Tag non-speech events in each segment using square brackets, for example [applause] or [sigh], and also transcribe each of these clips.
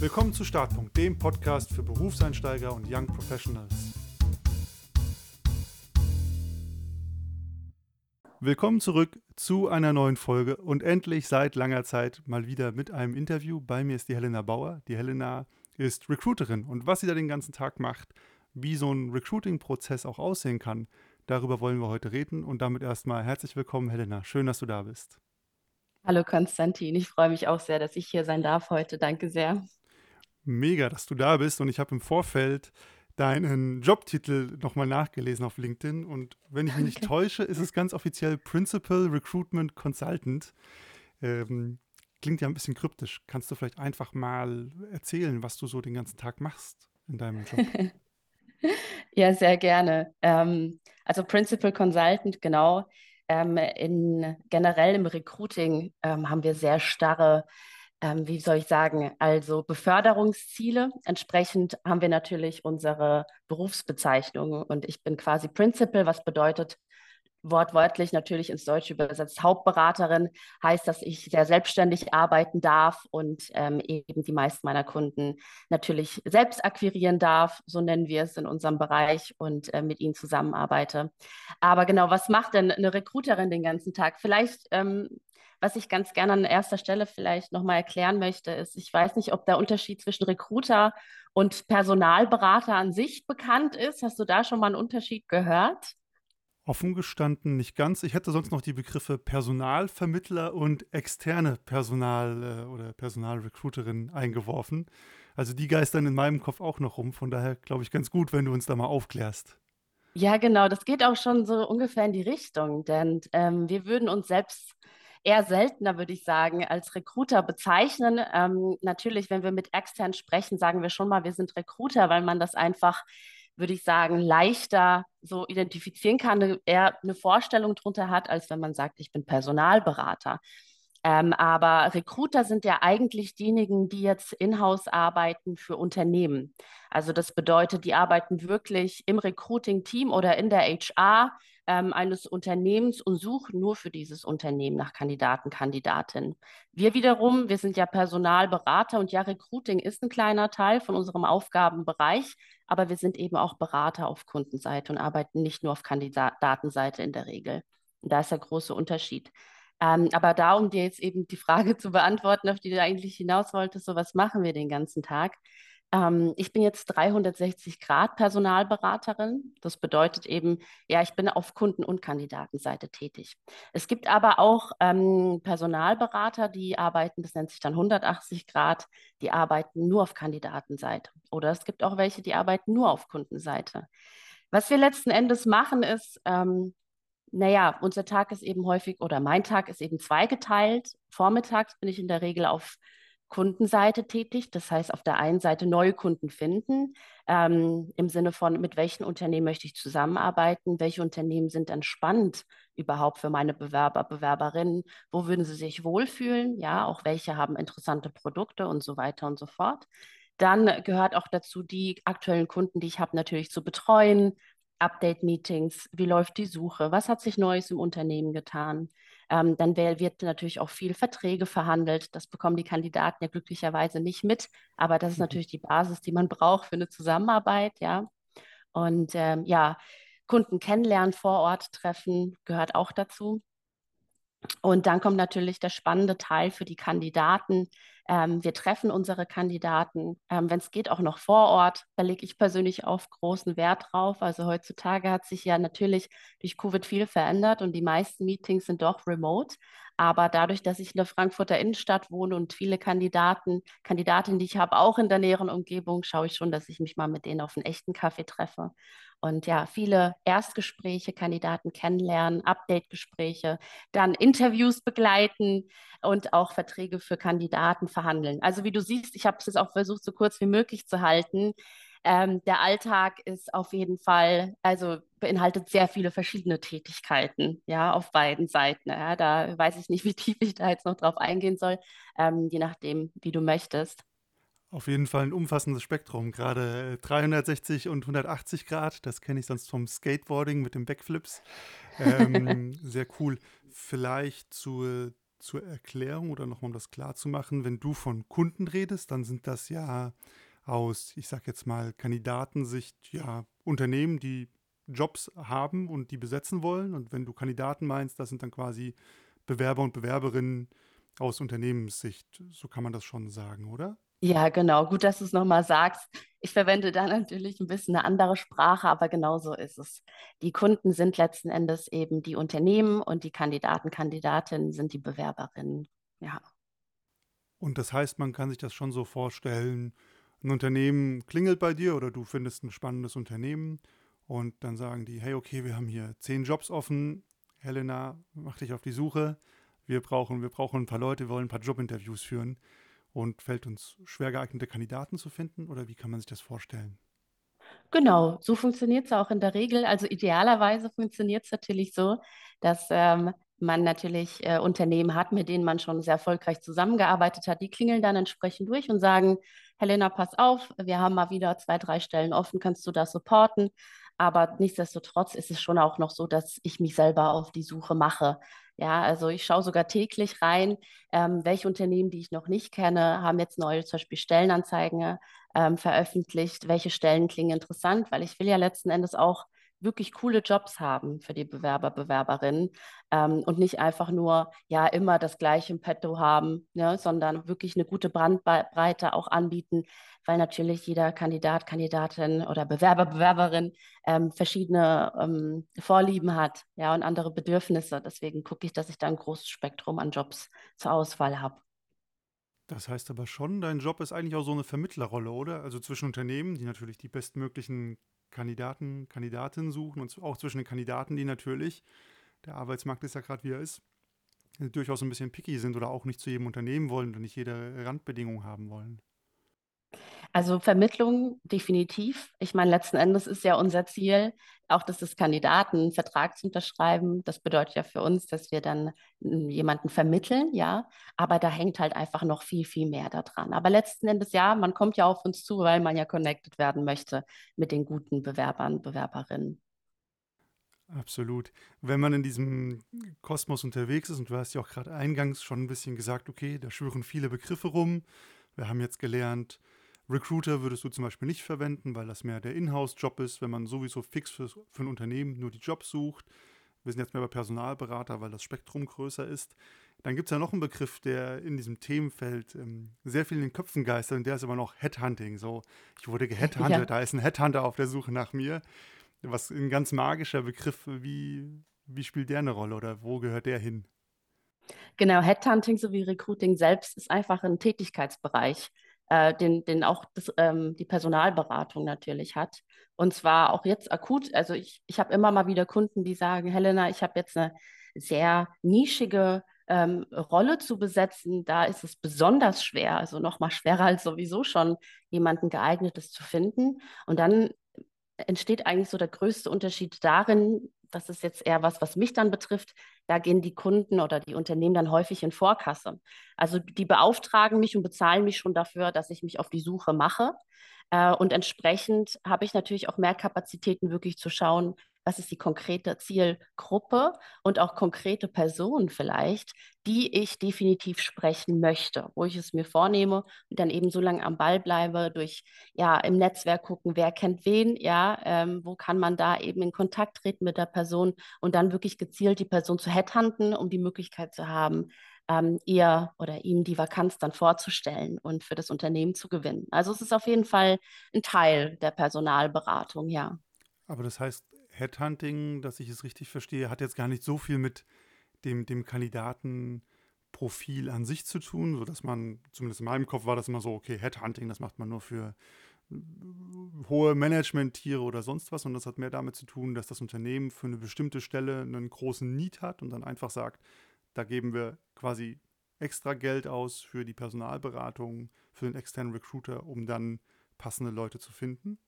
Willkommen zu Startpunkt, dem Podcast für Berufseinsteiger und Young Professionals. Willkommen zurück zu einer neuen Folge und endlich seit langer Zeit mal wieder mit einem Interview. Bei mir ist die Helena Bauer. Die Helena ist Recruiterin und was sie da den ganzen Tag macht, wie so ein Recruiting-Prozess auch aussehen kann, darüber wollen wir heute reden. Und damit erstmal herzlich willkommen, Helena. Schön, dass du da bist. Hallo Konstantin, ich freue mich auch sehr, dass ich hier sein darf heute. Danke sehr. Mega, dass du da bist und ich habe im Vorfeld deinen Jobtitel nochmal nachgelesen auf LinkedIn und wenn ich mich nicht täusche, ist es ganz offiziell Principal Recruitment Consultant. Ähm, klingt ja ein bisschen kryptisch. Kannst du vielleicht einfach mal erzählen, was du so den ganzen Tag machst in deinem Job? [laughs] Ja, sehr gerne. Ähm, also Principal Consultant, genau. Ähm, in, generell im Recruiting ähm, haben wir sehr starre ähm, wie soll ich sagen, also Beförderungsziele. Entsprechend haben wir natürlich unsere Berufsbezeichnung und ich bin quasi Principal, was bedeutet, wortwörtlich natürlich ins Deutsche übersetzt Hauptberaterin, heißt, dass ich sehr selbstständig arbeiten darf und ähm, eben die meisten meiner Kunden natürlich selbst akquirieren darf, so nennen wir es in unserem Bereich und äh, mit ihnen zusammenarbeite. Aber genau, was macht denn eine Recruiterin den ganzen Tag? Vielleicht ähm, was ich ganz gerne an erster Stelle vielleicht nochmal erklären möchte, ist, ich weiß nicht, ob der Unterschied zwischen Recruiter und Personalberater an sich bekannt ist. Hast du da schon mal einen Unterschied gehört? Offen gestanden nicht ganz. Ich hätte sonst noch die Begriffe Personalvermittler und externe Personal- äh, oder Personalrecruiterin eingeworfen. Also die geistern in meinem Kopf auch noch rum. Von daher glaube ich ganz gut, wenn du uns da mal aufklärst. Ja, genau. Das geht auch schon so ungefähr in die Richtung, denn ähm, wir würden uns selbst eher seltener, würde ich sagen, als Recruiter bezeichnen. Ähm, natürlich, wenn wir mit extern sprechen, sagen wir schon mal, wir sind Recruiter, weil man das einfach, würde ich sagen, leichter so identifizieren kann, eher eine Vorstellung darunter hat, als wenn man sagt, ich bin Personalberater. Ähm, aber Recruiter sind ja eigentlich diejenigen, die jetzt in-house arbeiten für Unternehmen. Also das bedeutet, die arbeiten wirklich im Recruiting-Team oder in der HR ähm, eines Unternehmens und suchen nur für dieses Unternehmen nach Kandidaten, Kandidatinnen. Wir wiederum, wir sind ja Personalberater und ja, Recruiting ist ein kleiner Teil von unserem Aufgabenbereich, aber wir sind eben auch Berater auf Kundenseite und arbeiten nicht nur auf Kandidatenseite in der Regel. Und da ist der große Unterschied. Ähm, aber da, um dir jetzt eben die Frage [laughs] zu beantworten, auf die du eigentlich hinaus wolltest, so was machen wir den ganzen Tag? Ähm, ich bin jetzt 360 Grad Personalberaterin. Das bedeutet eben, ja, ich bin auf Kunden- und Kandidatenseite tätig. Es gibt aber auch ähm, Personalberater, die arbeiten, das nennt sich dann 180 Grad, die arbeiten nur auf Kandidatenseite. Oder es gibt auch welche, die arbeiten nur auf Kundenseite. Was wir letzten Endes machen, ist, ähm, naja, unser Tag ist eben häufig oder mein Tag ist eben zweigeteilt. Vormittags bin ich in der Regel auf Kundenseite tätig. Das heißt, auf der einen Seite neue Kunden finden, ähm, im Sinne von, mit welchen Unternehmen möchte ich zusammenarbeiten, welche Unternehmen sind dann spannend überhaupt für meine Bewerber, Bewerberinnen, wo würden sie sich wohlfühlen, ja, auch welche haben interessante Produkte und so weiter und so fort. Dann gehört auch dazu, die aktuellen Kunden, die ich habe, natürlich zu betreuen, Update-Meetings, wie läuft die Suche, was hat sich Neues im Unternehmen getan. Ähm, dann wird natürlich auch viel Verträge verhandelt. Das bekommen die Kandidaten ja glücklicherweise nicht mit, aber das ist mhm. natürlich die Basis, die man braucht für eine Zusammenarbeit, ja. Und ähm, ja, Kunden kennenlernen, vor Ort treffen, gehört auch dazu. Und dann kommt natürlich der spannende Teil für die Kandidaten. Ähm, wir treffen unsere Kandidaten, ähm, wenn es geht, auch noch vor Ort. Da lege ich persönlich auf großen Wert drauf. Also heutzutage hat sich ja natürlich durch Covid viel verändert und die meisten Meetings sind doch remote. Aber dadurch, dass ich in der Frankfurter Innenstadt wohne und viele Kandidaten, Kandidatinnen, die ich habe, auch in der näheren Umgebung, schaue ich schon, dass ich mich mal mit denen auf einen echten Kaffee treffe. Und ja, viele Erstgespräche, Kandidaten kennenlernen, Update-Gespräche, dann Interviews begleiten und auch Verträge für Kandidaten verhandeln. Also wie du siehst, ich habe es jetzt auch versucht, so kurz wie möglich zu halten. Ähm, der Alltag ist auf jeden Fall, also beinhaltet sehr viele verschiedene Tätigkeiten, ja, auf beiden Seiten. Ja, da weiß ich nicht, wie tief ich da jetzt noch drauf eingehen soll, ähm, je nachdem, wie du möchtest. Auf jeden Fall ein umfassendes Spektrum, gerade 360 und 180 Grad, das kenne ich sonst vom Skateboarding mit den Backflips. Ähm, [laughs] sehr cool. Vielleicht zu zur Erklärung oder nochmal um das klar zu machen, wenn du von Kunden redest, dann sind das ja aus, ich sag jetzt mal, Kandidatensicht, ja, Unternehmen, die Jobs haben und die besetzen wollen. Und wenn du Kandidaten meinst, das sind dann quasi Bewerber und Bewerberinnen aus Unternehmenssicht. So kann man das schon sagen, oder? Ja, genau. Gut, dass du es nochmal sagst. Ich verwende da natürlich ein bisschen eine andere Sprache, aber genau so ist es. Die Kunden sind letzten Endes eben die Unternehmen und die Kandidaten, Kandidatinnen sind die Bewerberinnen. Ja. Und das heißt, man kann sich das schon so vorstellen, ein Unternehmen klingelt bei dir oder du findest ein spannendes Unternehmen und dann sagen die, hey, okay, wir haben hier zehn Jobs offen. Helena, mach dich auf die Suche. Wir brauchen, wir brauchen ein paar Leute, wir wollen ein paar Jobinterviews führen. Und fällt uns schwer geeignete Kandidaten zu finden oder wie kann man sich das vorstellen? Genau, so funktioniert es auch in der Regel. Also idealerweise funktioniert es natürlich so, dass ähm, man natürlich äh, Unternehmen hat, mit denen man schon sehr erfolgreich zusammengearbeitet hat. Die klingeln dann entsprechend durch und sagen, Helena, pass auf, wir haben mal wieder zwei, drei Stellen offen, kannst du das supporten? Aber nichtsdestotrotz ist es schon auch noch so, dass ich mich selber auf die Suche mache. Ja, also ich schaue sogar täglich rein, ähm, welche Unternehmen, die ich noch nicht kenne, haben jetzt neue zum Beispiel Stellenanzeigen ähm, veröffentlicht, welche Stellen klingen interessant, weil ich will ja letzten Endes auch wirklich coole Jobs haben für die Bewerber, Bewerberinnen ähm, und nicht einfach nur ja immer das gleiche im Petto haben, ne, sondern wirklich eine gute Brandbreite auch anbieten, weil natürlich jeder Kandidat, Kandidatin oder Bewerber, Bewerberin ähm, verschiedene ähm, Vorlieben hat ja, und andere Bedürfnisse. Deswegen gucke ich, dass ich da ein großes Spektrum an Jobs zur Auswahl habe. Das heißt aber schon, dein Job ist eigentlich auch so eine Vermittlerrolle, oder? Also zwischen Unternehmen, die natürlich die bestmöglichen Kandidaten, Kandidatinnen suchen und auch zwischen den Kandidaten, die natürlich, der Arbeitsmarkt ist ja gerade wie er ist, durchaus ein bisschen picky sind oder auch nicht zu jedem Unternehmen wollen und nicht jede Randbedingung haben wollen. Also Vermittlung definitiv. Ich meine, letzten Endes ist ja unser Ziel, auch dass das Kandidaten einen Vertrag zu unterschreiben. Das bedeutet ja für uns, dass wir dann hm, jemanden vermitteln, ja. Aber da hängt halt einfach noch viel, viel mehr daran. Aber letzten Endes, ja, man kommt ja auf uns zu, weil man ja connected werden möchte mit den guten Bewerbern, Bewerberinnen. Absolut. Wenn man in diesem Kosmos unterwegs ist, und du hast ja auch gerade eingangs schon ein bisschen gesagt, okay, da schwören viele Begriffe rum. Wir haben jetzt gelernt, Recruiter würdest du zum Beispiel nicht verwenden, weil das mehr der Inhouse-Job ist, wenn man sowieso fix für, für ein Unternehmen nur die Jobs sucht. Wir sind jetzt mehr bei Personalberater, weil das Spektrum größer ist. Dann gibt es ja noch einen Begriff, der in diesem Themenfeld ähm, sehr viel in den Köpfen geistert und der ist aber noch Headhunting. So, ich wurde geheadhuntet, ja. da ist ein Headhunter auf der Suche nach mir. Was ein ganz magischer Begriff, wie, wie spielt der eine Rolle oder wo gehört der hin? Genau, Headhunting sowie Recruiting selbst ist einfach ein Tätigkeitsbereich äh, den, den auch das, ähm, die Personalberatung natürlich hat. Und zwar auch jetzt akut. Also ich, ich habe immer mal wieder Kunden, die sagen, Helena, ich habe jetzt eine sehr nischige ähm, Rolle zu besetzen. Da ist es besonders schwer, also noch mal schwerer als sowieso schon, jemanden geeignetes zu finden. Und dann entsteht eigentlich so der größte Unterschied darin, das ist jetzt eher was, was mich dann betrifft, da gehen die Kunden oder die Unternehmen dann häufig in Vorkasse. Also die beauftragen mich und bezahlen mich schon dafür, dass ich mich auf die Suche mache. Äh, und entsprechend habe ich natürlich auch mehr Kapazitäten, wirklich zu schauen, was ist die konkrete Zielgruppe und auch konkrete Personen vielleicht, die ich definitiv sprechen möchte, wo ich es mir vornehme und dann eben so lange am Ball bleibe, durch ja im Netzwerk gucken, wer kennt wen, ja, ähm, wo kann man da eben in Kontakt treten mit der Person und dann wirklich gezielt die Person zu headhunten, um die Möglichkeit zu haben, ähm, ihr oder ihm die Vakanz dann vorzustellen und für das Unternehmen zu gewinnen. Also es ist auf jeden Fall ein Teil der Personalberatung, ja. Aber das heißt, Headhunting, dass ich es richtig verstehe, hat jetzt gar nicht so viel mit dem, dem Kandidatenprofil an sich zu tun, sodass man, zumindest in meinem Kopf war das immer so, okay, Headhunting, das macht man nur für äh, hohe Management-Tiere oder sonst was. Und das hat mehr damit zu tun, dass das Unternehmen für eine bestimmte Stelle einen großen Need hat und dann einfach sagt, da geben wir quasi extra Geld aus für die Personalberatung, für den externen Recruiter, um dann passende Leute zu finden.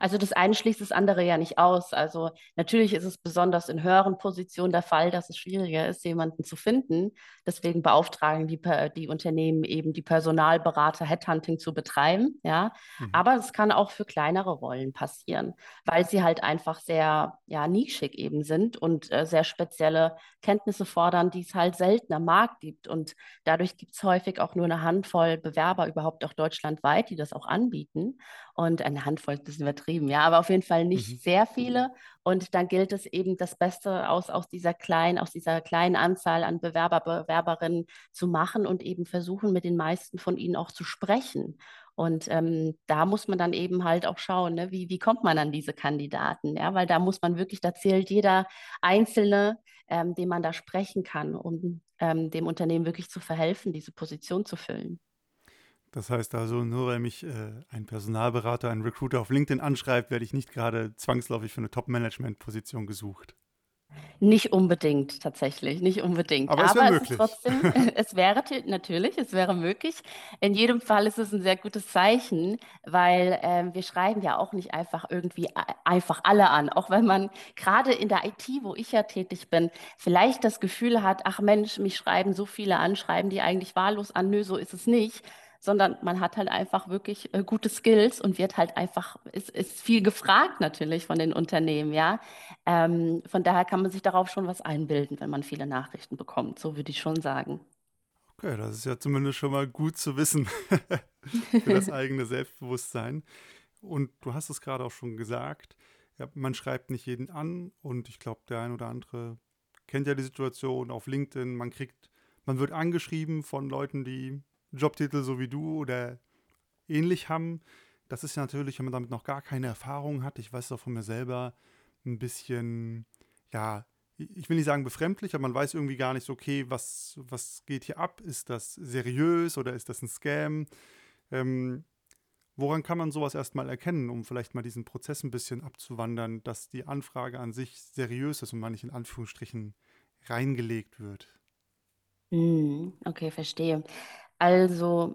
Also das eine schließt das andere ja nicht aus. Also natürlich ist es besonders in höheren Positionen der Fall, dass es schwieriger ist, jemanden zu finden. Deswegen beauftragen die, die Unternehmen eben die Personalberater, Headhunting zu betreiben. Ja, Mhm. aber es kann auch für kleinere Rollen passieren, weil sie halt einfach sehr ja, nischig eben sind und äh, sehr spezielle Kenntnisse fordern, die es halt selten am Markt gibt. Und dadurch gibt es häufig auch nur eine Handvoll Bewerber überhaupt auch deutschlandweit, die das auch anbieten. Und eine Handvoll ist ein bisschen übertrieben, ja, aber auf jeden Fall Mhm. nicht sehr viele. Und dann gilt es eben, das Beste aus, aus dieser kleinen, aus dieser kleinen Anzahl an Bewerber, Bewerberinnen zu machen und eben versuchen, mit den meisten von ihnen auch zu sprechen. Und ähm, da muss man dann eben halt auch schauen, ne, wie, wie kommt man an diese Kandidaten, ja, weil da muss man wirklich, da zählt jeder Einzelne, ähm, den man da sprechen kann, um ähm, dem Unternehmen wirklich zu verhelfen, diese Position zu füllen. Das heißt also, nur weil mich äh, ein Personalberater, ein Recruiter auf LinkedIn anschreibt, werde ich nicht gerade zwangsläufig für eine Top-Management-Position gesucht. Nicht unbedingt, tatsächlich, nicht unbedingt. Aber es wäre Aber es ist möglich. trotzdem, [laughs] es wäre natürlich, es wäre möglich. In jedem Fall ist es ein sehr gutes Zeichen, weil ähm, wir schreiben ja auch nicht einfach irgendwie einfach alle an. Auch wenn man gerade in der IT, wo ich ja tätig bin, vielleicht das Gefühl hat, ach Mensch, mich schreiben so viele an, schreiben die eigentlich wahllos an. Nö, so ist es nicht. Sondern man hat halt einfach wirklich äh, gute Skills und wird halt einfach, ist, ist viel gefragt natürlich von den Unternehmen, ja. Ähm, von daher kann man sich darauf schon was einbilden, wenn man viele Nachrichten bekommt. So würde ich schon sagen. Okay, das ist ja zumindest schon mal gut zu wissen [laughs] für das eigene Selbstbewusstsein. Und du hast es gerade auch schon gesagt, ja, man schreibt nicht jeden an und ich glaube, der ein oder andere kennt ja die Situation auf LinkedIn. Man kriegt, man wird angeschrieben von Leuten, die Jobtitel so wie du oder ähnlich haben. Das ist ja natürlich, wenn man damit noch gar keine Erfahrung hat, ich weiß es auch von mir selber, ein bisschen, ja, ich will nicht sagen befremdlich, aber man weiß irgendwie gar nicht so, okay, was, was geht hier ab? Ist das seriös oder ist das ein Scam? Ähm, woran kann man sowas erstmal erkennen, um vielleicht mal diesen Prozess ein bisschen abzuwandern, dass die Anfrage an sich seriös ist und man nicht in Anführungsstrichen reingelegt wird? Hm, okay, verstehe. Also,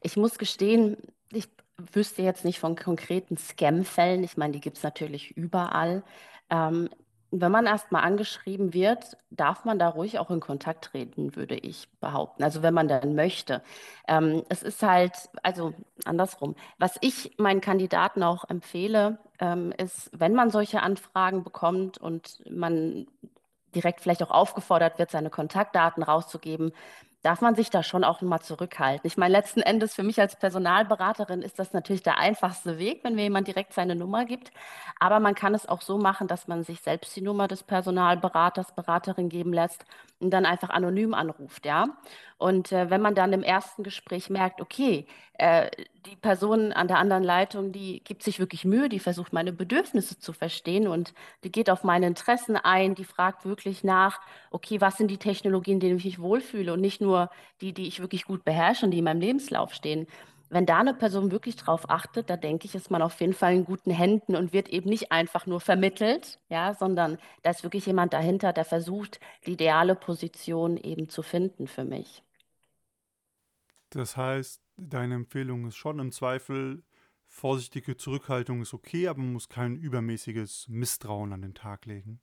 ich muss gestehen, ich wüsste jetzt nicht von konkreten Scam-Fällen. Ich meine, die gibt es natürlich überall. Ähm, wenn man erstmal angeschrieben wird, darf man da ruhig auch in Kontakt treten, würde ich behaupten. Also wenn man dann möchte. Ähm, es ist halt, also andersrum. Was ich meinen Kandidaten auch empfehle, ähm, ist, wenn man solche Anfragen bekommt und man direkt vielleicht auch aufgefordert wird, seine Kontaktdaten rauszugeben, darf man sich da schon auch mal zurückhalten. Ich meine, letzten Endes für mich als Personalberaterin ist das natürlich der einfachste Weg, wenn mir jemand direkt seine Nummer gibt. Aber man kann es auch so machen, dass man sich selbst die Nummer des Personalberaters, Beraterin geben lässt und dann einfach anonym anruft, ja. Und äh, wenn man dann im ersten Gespräch merkt, okay, äh, die Person an der anderen Leitung, die gibt sich wirklich Mühe, die versucht meine Bedürfnisse zu verstehen und die geht auf meine Interessen ein, die fragt wirklich nach, okay, was sind die Technologien, denen ich mich wohlfühle und nicht nur die, die ich wirklich gut beherrsche und die in meinem Lebenslauf stehen. Wenn da eine Person wirklich drauf achtet, da denke ich, ist man auf jeden Fall in guten Händen und wird eben nicht einfach nur vermittelt, ja, sondern da ist wirklich jemand dahinter, der versucht, die ideale Position eben zu finden für mich. Das heißt, deine Empfehlung ist schon im Zweifel, vorsichtige Zurückhaltung ist okay, aber man muss kein übermäßiges Misstrauen an den Tag legen.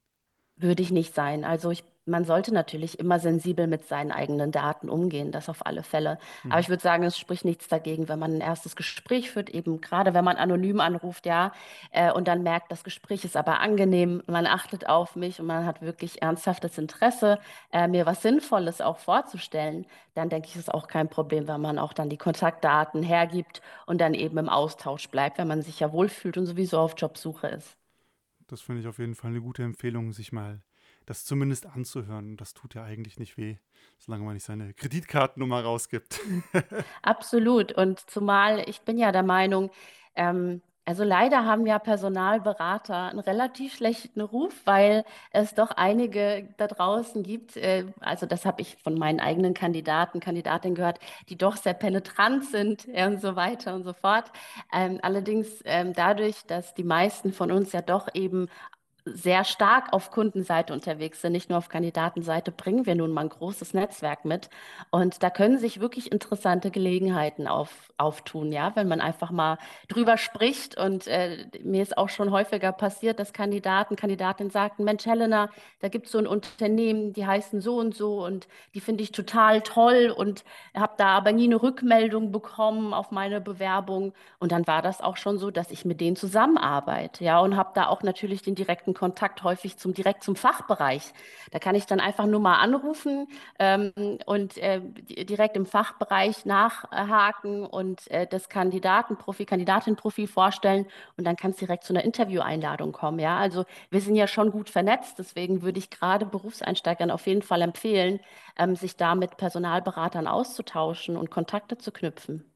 Würde ich nicht sein. Also ich, man sollte natürlich immer sensibel mit seinen eigenen Daten umgehen, das auf alle Fälle. Aber Mhm. ich würde sagen, es spricht nichts dagegen, wenn man ein erstes Gespräch führt, eben gerade wenn man anonym anruft, ja, äh, und dann merkt, das Gespräch ist aber angenehm, man achtet auf mich und man hat wirklich ernsthaftes Interesse, äh, mir was Sinnvolles auch vorzustellen, dann denke ich, ist auch kein Problem, wenn man auch dann die Kontaktdaten hergibt und dann eben im Austausch bleibt, wenn man sich ja wohlfühlt und sowieso auf Jobsuche ist. Das finde ich auf jeden Fall eine gute Empfehlung, sich mal das zumindest anzuhören. Das tut ja eigentlich nicht weh, solange man nicht seine Kreditkartennummer rausgibt. [laughs] Absolut. Und zumal ich bin ja der Meinung, ähm, also leider haben ja Personalberater einen relativ schlechten Ruf, weil es doch einige da draußen gibt, äh, also das habe ich von meinen eigenen Kandidaten, Kandidatinnen gehört, die doch sehr penetrant sind und so weiter und so fort. Ähm, allerdings ähm, dadurch, dass die meisten von uns ja doch eben sehr stark auf Kundenseite unterwegs sind, nicht nur auf Kandidatenseite, bringen wir nun mal ein großes Netzwerk mit. Und da können sich wirklich interessante Gelegenheiten auf, auftun, ja, wenn man einfach mal drüber spricht. Und äh, mir ist auch schon häufiger passiert, dass Kandidaten, Kandidatinnen sagten, Mensch, Helena, da gibt es so ein Unternehmen, die heißen so und so und die finde ich total toll und habe da aber nie eine Rückmeldung bekommen auf meine Bewerbung. Und dann war das auch schon so, dass ich mit denen zusammenarbeite, ja, und habe da auch natürlich den direkten Kontakt häufig zum direkt zum Fachbereich. Da kann ich dann einfach nur mal anrufen ähm, und äh, direkt im Fachbereich nachhaken und äh, das Kandidatenprofil, Kandidatenprofil vorstellen und dann kann es direkt zu einer Intervieweinladung kommen. Ja, also wir sind ja schon gut vernetzt, deswegen würde ich gerade Berufseinsteigern auf jeden Fall empfehlen, ähm, sich da mit Personalberatern auszutauschen und Kontakte zu knüpfen.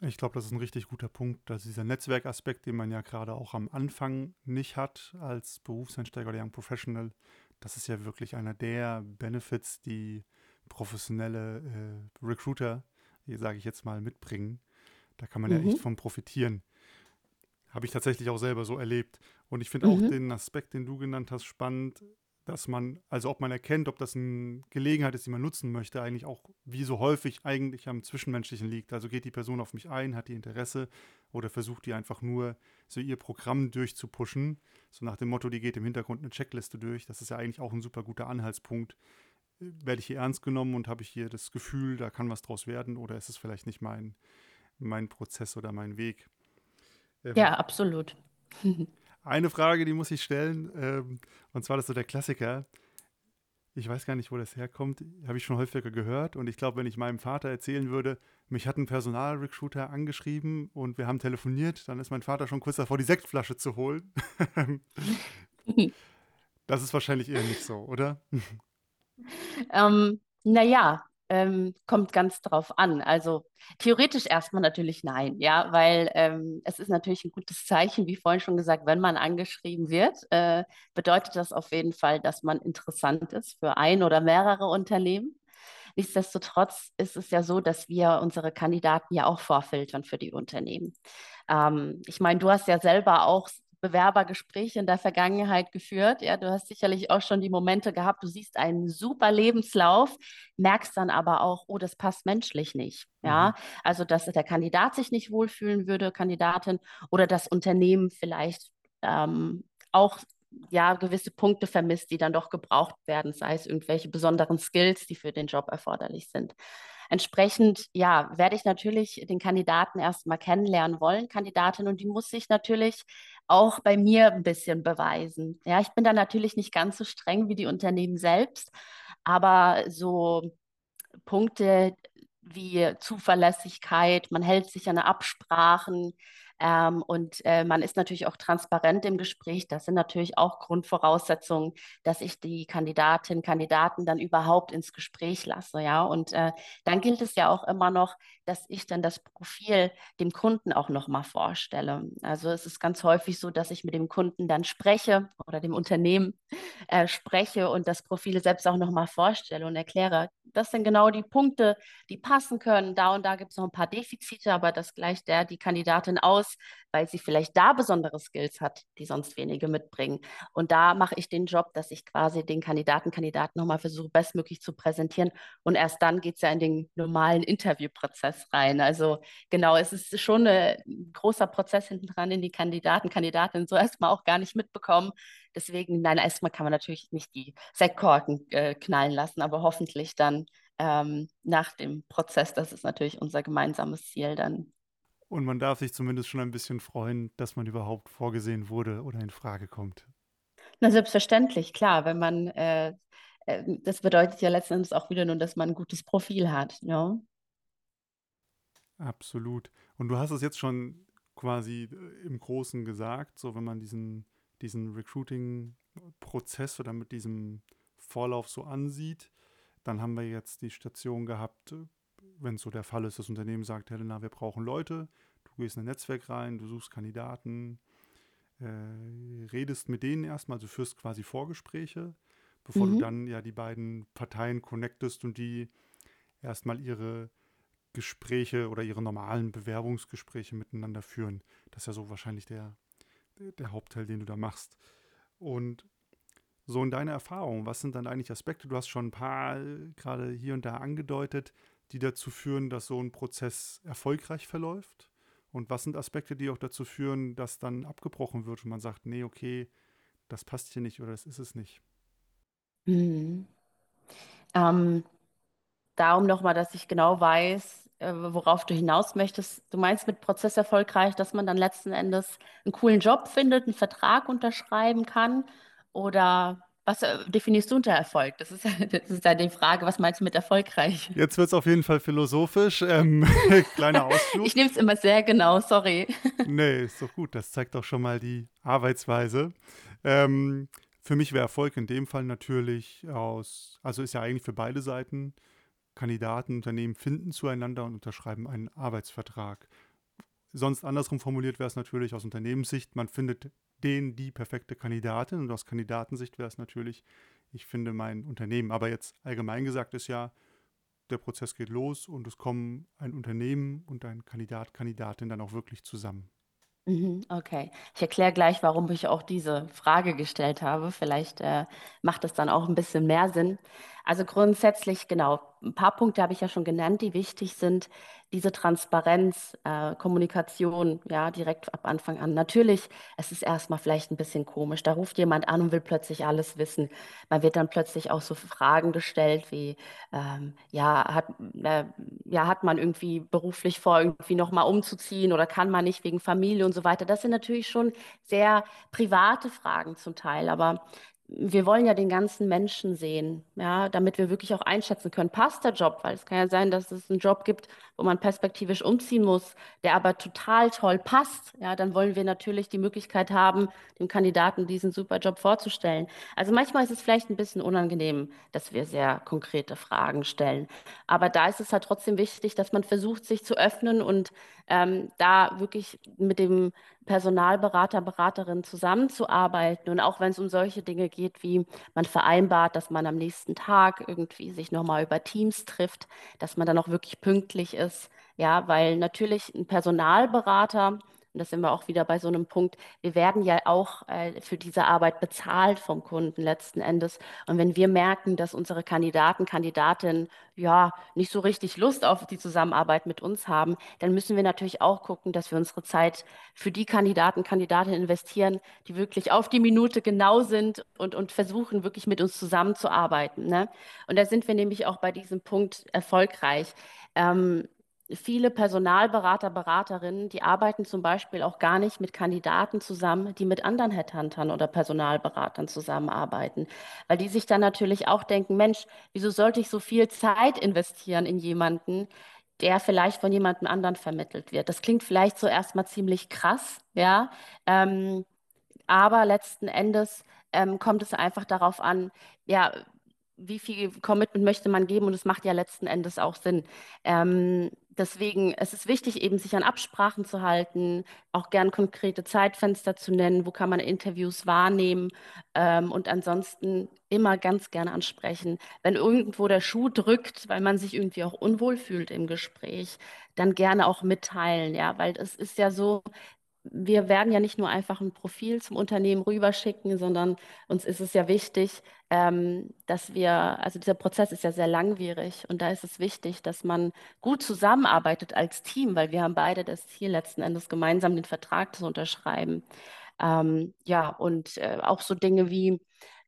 Ich glaube, das ist ein richtig guter Punkt, dass dieser Netzwerkaspekt, den man ja gerade auch am Anfang nicht hat als Berufseinsteiger oder Young Professional, das ist ja wirklich einer der Benefits, die professionelle äh, Recruiter, sage ich jetzt mal, mitbringen. Da kann man mhm. ja echt von profitieren. Habe ich tatsächlich auch selber so erlebt. Und ich finde mhm. auch den Aspekt, den du genannt hast, spannend, dass man, also ob man erkennt, ob das eine Gelegenheit ist, die man nutzen möchte, eigentlich auch wie so häufig eigentlich am Zwischenmenschlichen liegt. Also geht die Person auf mich ein, hat die Interesse oder versucht die einfach nur so ihr Programm durchzupushen. So nach dem Motto, die geht im Hintergrund eine Checkliste durch. Das ist ja eigentlich auch ein super guter Anhaltspunkt. Werde ich hier ernst genommen und habe ich hier das Gefühl, da kann was draus werden oder ist es vielleicht nicht mein, mein Prozess oder mein Weg? Ähm, ja, absolut. [laughs] eine Frage, die muss ich stellen. Ähm, und zwar das ist so der Klassiker. Ich weiß gar nicht, wo das herkommt. Habe ich schon häufiger gehört. Und ich glaube, wenn ich meinem Vater erzählen würde, mich hat ein Personalrecruiter angeschrieben und wir haben telefoniert, dann ist mein Vater schon kurz davor, die Sektflasche zu holen. [laughs] das ist wahrscheinlich eher nicht so, oder? ähm, naja, ähm, kommt ganz drauf an. Also theoretisch erstmal natürlich nein, ja, weil ähm, es ist natürlich ein gutes Zeichen, wie vorhin schon gesagt, wenn man angeschrieben wird, äh, bedeutet das auf jeden Fall, dass man interessant ist für ein oder mehrere Unternehmen. Nichtsdestotrotz ist es ja so, dass wir unsere Kandidaten ja auch vorfiltern für die Unternehmen. Ähm, ich meine, du hast ja selber auch Bewerbergespräche in der Vergangenheit geführt. Ja, du hast sicherlich auch schon die Momente gehabt, du siehst einen super Lebenslauf, merkst dann aber auch, oh, das passt menschlich nicht. Ja, mhm. also dass der Kandidat sich nicht wohlfühlen würde, Kandidatin, oder das Unternehmen vielleicht ähm, auch ja, gewisse Punkte vermisst, die dann doch gebraucht werden, sei es irgendwelche besonderen Skills, die für den Job erforderlich sind. Entsprechend, ja, werde ich natürlich den Kandidaten erstmal kennenlernen wollen, Kandidatin, und die muss sich natürlich auch bei mir ein bisschen beweisen. Ja, ich bin da natürlich nicht ganz so streng wie die Unternehmen selbst, aber so Punkte wie Zuverlässigkeit, man hält sich an Absprachen, ähm, und äh, man ist natürlich auch transparent im Gespräch. Das sind natürlich auch Grundvoraussetzungen, dass ich die Kandidatinnen, Kandidaten dann überhaupt ins Gespräch lasse. Ja, und äh, dann gilt es ja auch immer noch, dass ich dann das Profil dem Kunden auch nochmal vorstelle. Also es ist ganz häufig so, dass ich mit dem Kunden dann spreche oder dem Unternehmen äh, spreche und das Profil selbst auch nochmal vorstelle und erkläre, das sind genau die Punkte, die passen können. Da und da gibt es noch ein paar Defizite, aber das gleicht der die Kandidatin aus, weil sie vielleicht da besondere Skills hat, die sonst wenige mitbringen. Und da mache ich den Job, dass ich quasi den Kandidaten, Kandidaten nochmal versuche, bestmöglich zu präsentieren. Und erst dann geht es ja in den normalen Interviewprozess rein. Also genau, es ist schon ein großer Prozess hinten dran, den die Kandidaten, Kandidatinnen so [laughs] erstmal auch gar nicht mitbekommen. Deswegen, nein, erstmal kann man natürlich nicht die Sektkorken äh, knallen lassen, aber hoffentlich dann ähm, nach dem Prozess, das ist natürlich unser gemeinsames Ziel, dann und man darf sich zumindest schon ein bisschen freuen, dass man überhaupt vorgesehen wurde oder in Frage kommt. Na, selbstverständlich, klar. Wenn man, äh, äh, das bedeutet ja letztendlich auch wieder nur, dass man ein gutes Profil hat. Ja? Absolut. Und du hast es jetzt schon quasi äh, im Großen gesagt, so wenn man diesen, diesen Recruiting-Prozess oder mit diesem Vorlauf so ansieht, dann haben wir jetzt die Station gehabt, wenn es so der Fall ist, das Unternehmen sagt, Helena, wir brauchen Leute, du gehst in ein Netzwerk rein, du suchst Kandidaten, äh, redest mit denen erstmal, also führst quasi Vorgespräche, bevor mhm. du dann ja die beiden Parteien connectest und die erstmal ihre Gespräche oder ihre normalen Bewerbungsgespräche miteinander führen. Das ist ja so wahrscheinlich der, der Hauptteil, den du da machst. Und so in deiner Erfahrung, was sind dann eigentlich Aspekte? Du hast schon ein paar äh, gerade hier und da angedeutet, die dazu führen, dass so ein Prozess erfolgreich verläuft. Und was sind Aspekte, die auch dazu führen, dass dann abgebrochen wird und man sagt, nee, okay, das passt hier nicht oder das ist es nicht? Mhm. Ähm, darum nochmal, dass ich genau weiß, äh, worauf du hinaus möchtest. Du meinst mit Prozess erfolgreich, dass man dann letzten Endes einen coolen Job findet, einen Vertrag unterschreiben kann? Oder was äh, definierst du unter Erfolg? Das ist, [laughs] das ist ja die Frage, was meinst du mit erfolgreich? Jetzt wird es auf jeden Fall philosophisch. Ähm, [laughs] kleiner Ausflug. Ich nehme es immer sehr genau, sorry. [laughs] Nee, ist doch gut. Das zeigt doch schon mal die Arbeitsweise. Ähm, für mich wäre Erfolg in dem Fall natürlich aus, also ist ja eigentlich für beide Seiten Kandidaten, Unternehmen finden zueinander und unterschreiben einen Arbeitsvertrag. Sonst andersrum formuliert wäre es natürlich aus Unternehmenssicht, man findet den, die perfekte Kandidatin und aus Kandidatensicht wäre es natürlich, ich finde mein Unternehmen. Aber jetzt allgemein gesagt ist ja, der Prozess geht los und es kommen ein Unternehmen und ein Kandidat, Kandidatin dann auch wirklich zusammen. Mhm, Okay, ich erkläre gleich, warum ich auch diese Frage gestellt habe. Vielleicht äh, macht es dann auch ein bisschen mehr Sinn. Also grundsätzlich, genau, ein paar Punkte habe ich ja schon genannt, die wichtig sind. Diese Transparenz, äh, Kommunikation, ja, direkt ab Anfang an. Natürlich, es ist erstmal vielleicht ein bisschen komisch. Da ruft jemand an und will plötzlich alles wissen. Man wird dann plötzlich auch so Fragen gestellt wie, ähm, ja, hat, äh, ja, hat man irgendwie beruflich vor, irgendwie nochmal umzuziehen oder kann man nicht wegen Familie und so weiter. Das sind natürlich schon sehr private Fragen zum Teil, aber wir wollen ja den ganzen Menschen sehen, ja, damit wir wirklich auch einschätzen können, passt der Job, weil es kann ja sein, dass es einen Job gibt, wo man perspektivisch umziehen muss, der aber total toll passt, ja, dann wollen wir natürlich die Möglichkeit haben, dem Kandidaten diesen super Job vorzustellen. Also manchmal ist es vielleicht ein bisschen unangenehm, dass wir sehr konkrete Fragen stellen, aber da ist es halt trotzdem wichtig, dass man versucht, sich zu öffnen und ähm, da wirklich mit dem Personalberater, Beraterin zusammenzuarbeiten. Und auch wenn es um solche Dinge geht, wie man vereinbart, dass man am nächsten Tag irgendwie sich nochmal über Teams trifft, dass man dann auch wirklich pünktlich ist. Ja, weil natürlich ein Personalberater, und das sind wir auch wieder bei so einem Punkt, wir werden ja auch äh, für diese Arbeit bezahlt vom Kunden letzten Endes. Und wenn wir merken, dass unsere Kandidaten, Kandidatinnen ja nicht so richtig Lust auf die Zusammenarbeit mit uns haben, dann müssen wir natürlich auch gucken, dass wir unsere Zeit für die Kandidaten, Kandidatinnen investieren, die wirklich auf die Minute genau sind und, und versuchen, wirklich mit uns zusammenzuarbeiten. Ne? Und da sind wir nämlich auch bei diesem Punkt erfolgreich. Ähm, viele Personalberater, Beraterinnen, die arbeiten zum Beispiel auch gar nicht mit Kandidaten zusammen, die mit anderen Headhuntern oder Personalberatern zusammenarbeiten, weil die sich dann natürlich auch denken, Mensch, wieso sollte ich so viel Zeit investieren in jemanden, der vielleicht von jemandem anderen vermittelt wird? Das klingt vielleicht so erstmal ziemlich krass, ja. Ähm, aber letzten Endes ähm, kommt es einfach darauf an, ja, wie viel Commitment möchte man geben und es macht ja letzten Endes auch Sinn. Ähm, deswegen es ist wichtig, eben sich an Absprachen zu halten, auch gern konkrete Zeitfenster zu nennen, wo kann man Interviews wahrnehmen ähm, und ansonsten immer ganz gerne ansprechen. Wenn irgendwo der Schuh drückt, weil man sich irgendwie auch unwohl fühlt im Gespräch, dann gerne auch mitteilen, ja, weil es ist ja so, wir werden ja nicht nur einfach ein Profil zum Unternehmen rüberschicken, sondern uns ist es ja wichtig, ähm, dass wir, also dieser Prozess ist ja sehr langwierig und da ist es wichtig, dass man gut zusammenarbeitet als Team, weil wir haben beide das Ziel, letzten Endes gemeinsam den Vertrag zu unterschreiben. Ähm, ja, und äh, auch so Dinge wie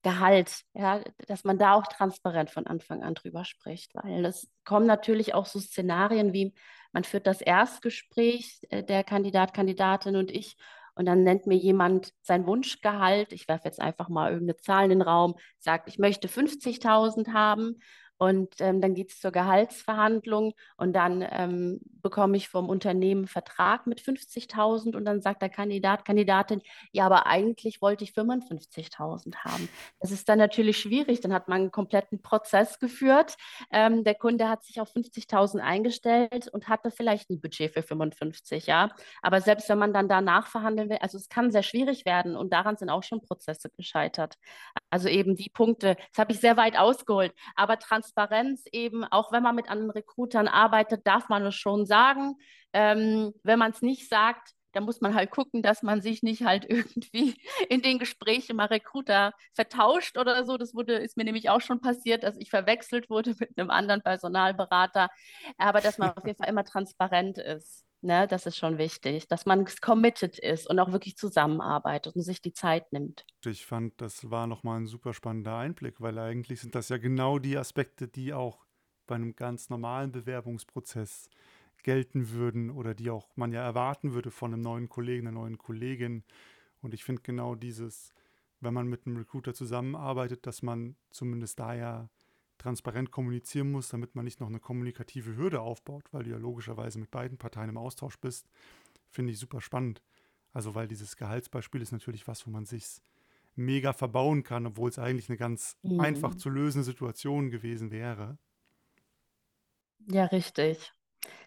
Gehalt, ja, dass man da auch transparent von Anfang an drüber spricht, weil es kommen natürlich auch so Szenarien wie, man führt das Erstgespräch, äh, der Kandidat, Kandidatin und ich, und dann nennt mir jemand sein Wunschgehalt. Ich werfe jetzt einfach mal irgendeine Zahl in den Raum, sagt, ich möchte 50.000 haben. Und ähm, dann geht es zur Gehaltsverhandlung und dann ähm, bekomme ich vom Unternehmen einen Vertrag mit 50.000 und dann sagt der Kandidat, Kandidatin, ja, aber eigentlich wollte ich 55.000 haben. Das ist dann natürlich schwierig, dann hat man einen kompletten Prozess geführt. Ähm, der Kunde hat sich auf 50.000 eingestellt und hatte vielleicht ein Budget für 55, ja. Aber selbst wenn man dann danach verhandeln will, also es kann sehr schwierig werden und daran sind auch schon Prozesse gescheitert. Also eben die Punkte, das habe ich sehr weit ausgeholt, aber Transparenz eben, auch wenn man mit anderen Recruitern arbeitet, darf man es schon sagen. Ähm, wenn man es nicht sagt, da muss man halt gucken, dass man sich nicht halt [laughs] irgendwie in den Gesprächen mal Recruiter vertauscht oder so. Das wurde, ist mir nämlich auch schon passiert, dass ich verwechselt wurde [laughs] mit einem anderen Personalberater. Aber dass man auf jeden Fall immer transparent ist. Ne, das ist schon wichtig, dass man committed ist und auch wirklich zusammenarbeitet und sich die Zeit nimmt. Ich fand, das war nochmal ein super spannender Einblick, weil eigentlich sind das ja genau die Aspekte, die auch bei einem ganz normalen Bewerbungsprozess gelten würden oder die auch man ja erwarten würde von einem neuen Kollegen, einer neuen Kollegin. Und ich finde genau dieses, wenn man mit einem Recruiter zusammenarbeitet, dass man zumindest da ja transparent kommunizieren muss, damit man nicht noch eine kommunikative Hürde aufbaut, weil du ja logischerweise mit beiden Parteien im Austausch bist, finde ich super spannend. Also weil dieses Gehaltsbeispiel ist natürlich was, wo man sich mega verbauen kann, obwohl es eigentlich eine ganz mhm. einfach zu lösende Situation gewesen wäre. Ja, richtig.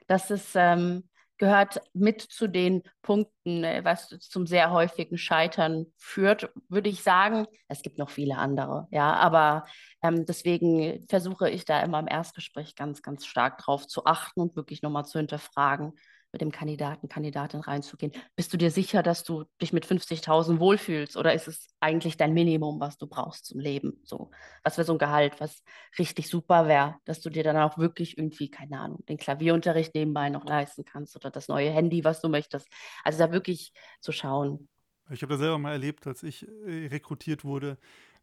Das ist, ähm, gehört mit zu den Punkten, äh, was zum sehr häufigen Scheitern führt, würde ich sagen. Es gibt noch viele andere, ja, aber ähm, deswegen versuche ich da immer im Erstgespräch ganz, ganz stark drauf zu achten und wirklich nochmal zu hinterfragen, mit dem Kandidaten, Kandidatin reinzugehen. Bist du dir sicher, dass du dich mit 50.000 wohlfühlst oder ist es eigentlich dein Minimum, was du brauchst zum Leben? So, was wäre so ein Gehalt, was richtig super wäre, dass du dir dann auch wirklich irgendwie, keine Ahnung, den Klavierunterricht nebenbei noch leisten kannst oder das neue Handy, was du möchtest. Also da wirklich zu schauen. Ich habe das selber mal erlebt, als ich äh, rekrutiert wurde.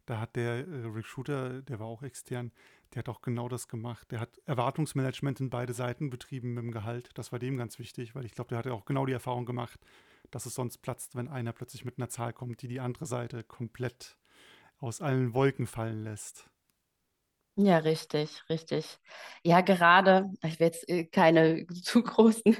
Da hat der äh, Recruiter, der war auch extern, der hat auch genau das gemacht. Der hat Erwartungsmanagement in beide Seiten betrieben mit dem Gehalt. Das war dem ganz wichtig, weil ich glaube, der hat ja auch genau die Erfahrung gemacht, dass es sonst platzt, wenn einer plötzlich mit einer Zahl kommt, die die andere Seite komplett aus allen Wolken fallen lässt. Ja, richtig, richtig. Ja, gerade, ich will jetzt äh, keine zu großen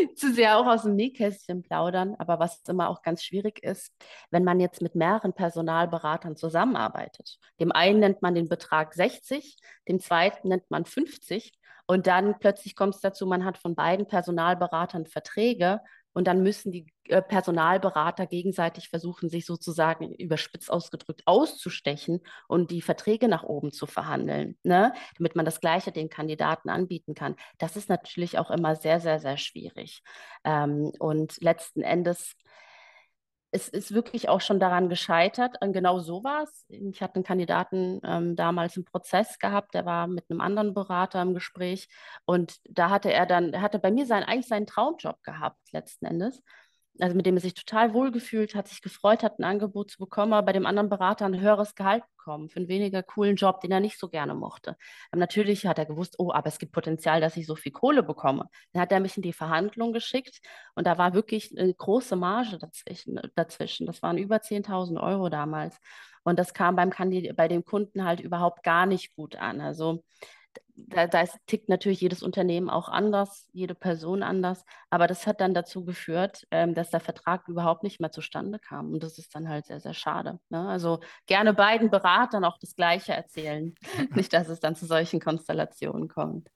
[laughs] zu sehr auch aus dem Nähkästchen plaudern, aber was immer auch ganz schwierig ist, wenn man jetzt mit mehreren Personalberatern zusammenarbeitet. Dem einen nennt man den Betrag 60, dem zweiten nennt man 50 und dann plötzlich kommt es dazu, man hat von beiden Personalberatern Verträge und dann müssen die äh, Personalberater gegenseitig versuchen, sich sozusagen überspitzt ausgedrückt auszustechen und die Verträge nach oben zu verhandeln, ne? damit man das Gleiche den Kandidaten anbieten kann. Das ist natürlich auch immer sehr, sehr, sehr schwierig. Ähm, und letzten Endes es ist wirklich auch schon daran gescheitert, an genau sowas. Ich hatte einen Kandidaten ähm, damals im Prozess gehabt, der war mit einem anderen Berater im Gespräch. Und da hatte er dann, er hatte bei mir sein, eigentlich seinen Traumjob gehabt, letzten Endes also mit dem er sich total wohlgefühlt hat, sich gefreut hat, ein Angebot zu bekommen, aber bei dem anderen Berater ein höheres Gehalt bekommen für einen weniger coolen Job, den er nicht so gerne mochte. Aber natürlich hat er gewusst, oh, aber es gibt Potenzial, dass ich so viel Kohle bekomme. Dann hat er mich in die Verhandlung geschickt und da war wirklich eine große Marge dazwischen. Das waren über 10.000 Euro damals. Und das kam beim Kandid bei dem Kunden halt überhaupt gar nicht gut an. Also da, da ist, tickt natürlich jedes Unternehmen auch anders, jede Person anders, aber das hat dann dazu geführt, ähm, dass der Vertrag überhaupt nicht mehr zustande kam und das ist dann halt sehr, sehr schade. Ne? Also gerne beiden Beratern auch das Gleiche erzählen, [laughs] nicht, dass es dann zu solchen Konstellationen kommt.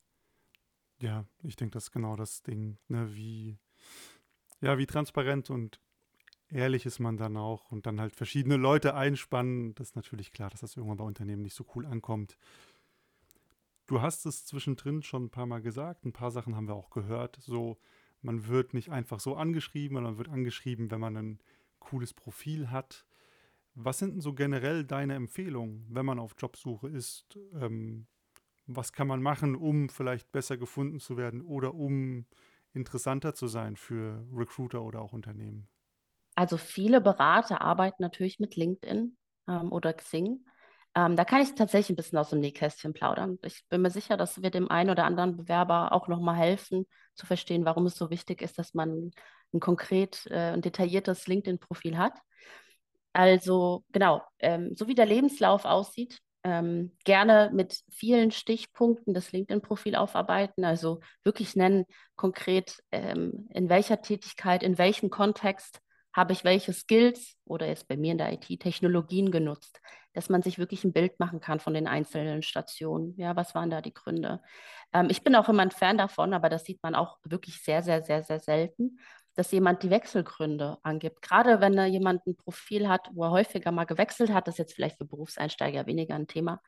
Ja, ich denke, das ist genau das Ding, ne? wie, ja, wie transparent und ehrlich ist man dann auch und dann halt verschiedene Leute einspannen. Das ist natürlich klar, dass das irgendwann bei Unternehmen nicht so cool ankommt. Du hast es zwischendrin schon ein paar Mal gesagt, ein paar Sachen haben wir auch gehört. So, man wird nicht einfach so angeschrieben, sondern man wird angeschrieben, wenn man ein cooles Profil hat. Was sind denn so generell deine Empfehlungen, wenn man auf Jobsuche ist? Ähm, was kann man machen, um vielleicht besser gefunden zu werden oder um interessanter zu sein für Recruiter oder auch Unternehmen? Also viele Berater arbeiten natürlich mit LinkedIn ähm, oder Xing. Ähm, da kann ich tatsächlich ein bisschen aus dem Nähkästchen plaudern. Ich bin mir sicher, dass wir dem einen oder anderen Bewerber auch nochmal helfen, zu verstehen, warum es so wichtig ist, dass man ein konkret äh, und detailliertes LinkedIn-Profil hat. Also genau, ähm, so wie der Lebenslauf aussieht, ähm, gerne mit vielen Stichpunkten das LinkedIn-Profil aufarbeiten, also wirklich nennen konkret, ähm, in welcher Tätigkeit, in welchem Kontext habe ich welche Skills oder jetzt bei mir in der IT Technologien genutzt, dass man sich wirklich ein Bild machen kann von den einzelnen Stationen. Ja, was waren da die Gründe? Ähm, ich bin auch immer ein Fan davon, aber das sieht man auch wirklich sehr, sehr, sehr, sehr selten, dass jemand die Wechselgründe angibt. Gerade wenn da jemand ein Profil hat, wo er häufiger mal gewechselt hat, das ist jetzt vielleicht für Berufseinsteiger weniger ein Thema,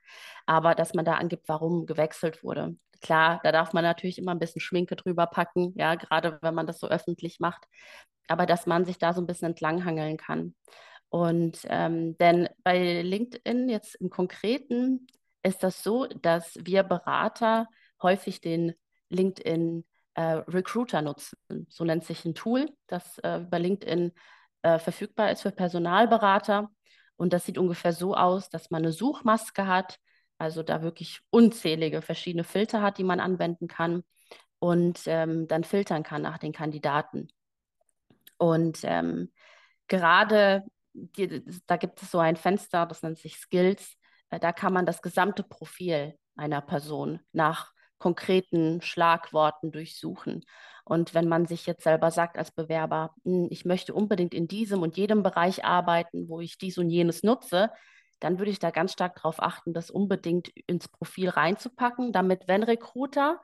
aber dass man da angibt, warum gewechselt wurde. Klar, da darf man natürlich immer ein bisschen Schminke drüber packen, ja, gerade wenn man das so öffentlich macht. Aber dass man sich da so ein bisschen entlanghangeln kann. Und ähm, denn bei LinkedIn jetzt im Konkreten ist das so, dass wir Berater häufig den LinkedIn äh, Recruiter nutzen. So nennt sich ein Tool, das äh, bei LinkedIn äh, verfügbar ist für Personalberater. Und das sieht ungefähr so aus, dass man eine Suchmaske hat, also da wirklich unzählige verschiedene Filter hat, die man anwenden kann und ähm, dann filtern kann nach den Kandidaten. Und ähm, gerade die, da gibt es so ein Fenster, das nennt sich Skills. Äh, da kann man das gesamte Profil einer Person nach konkreten Schlagworten durchsuchen. Und wenn man sich jetzt selber sagt als Bewerber, hm, ich möchte unbedingt in diesem und jedem Bereich arbeiten, wo ich dies und jenes nutze, dann würde ich da ganz stark darauf achten, das unbedingt ins Profil reinzupacken, damit wenn Recruiter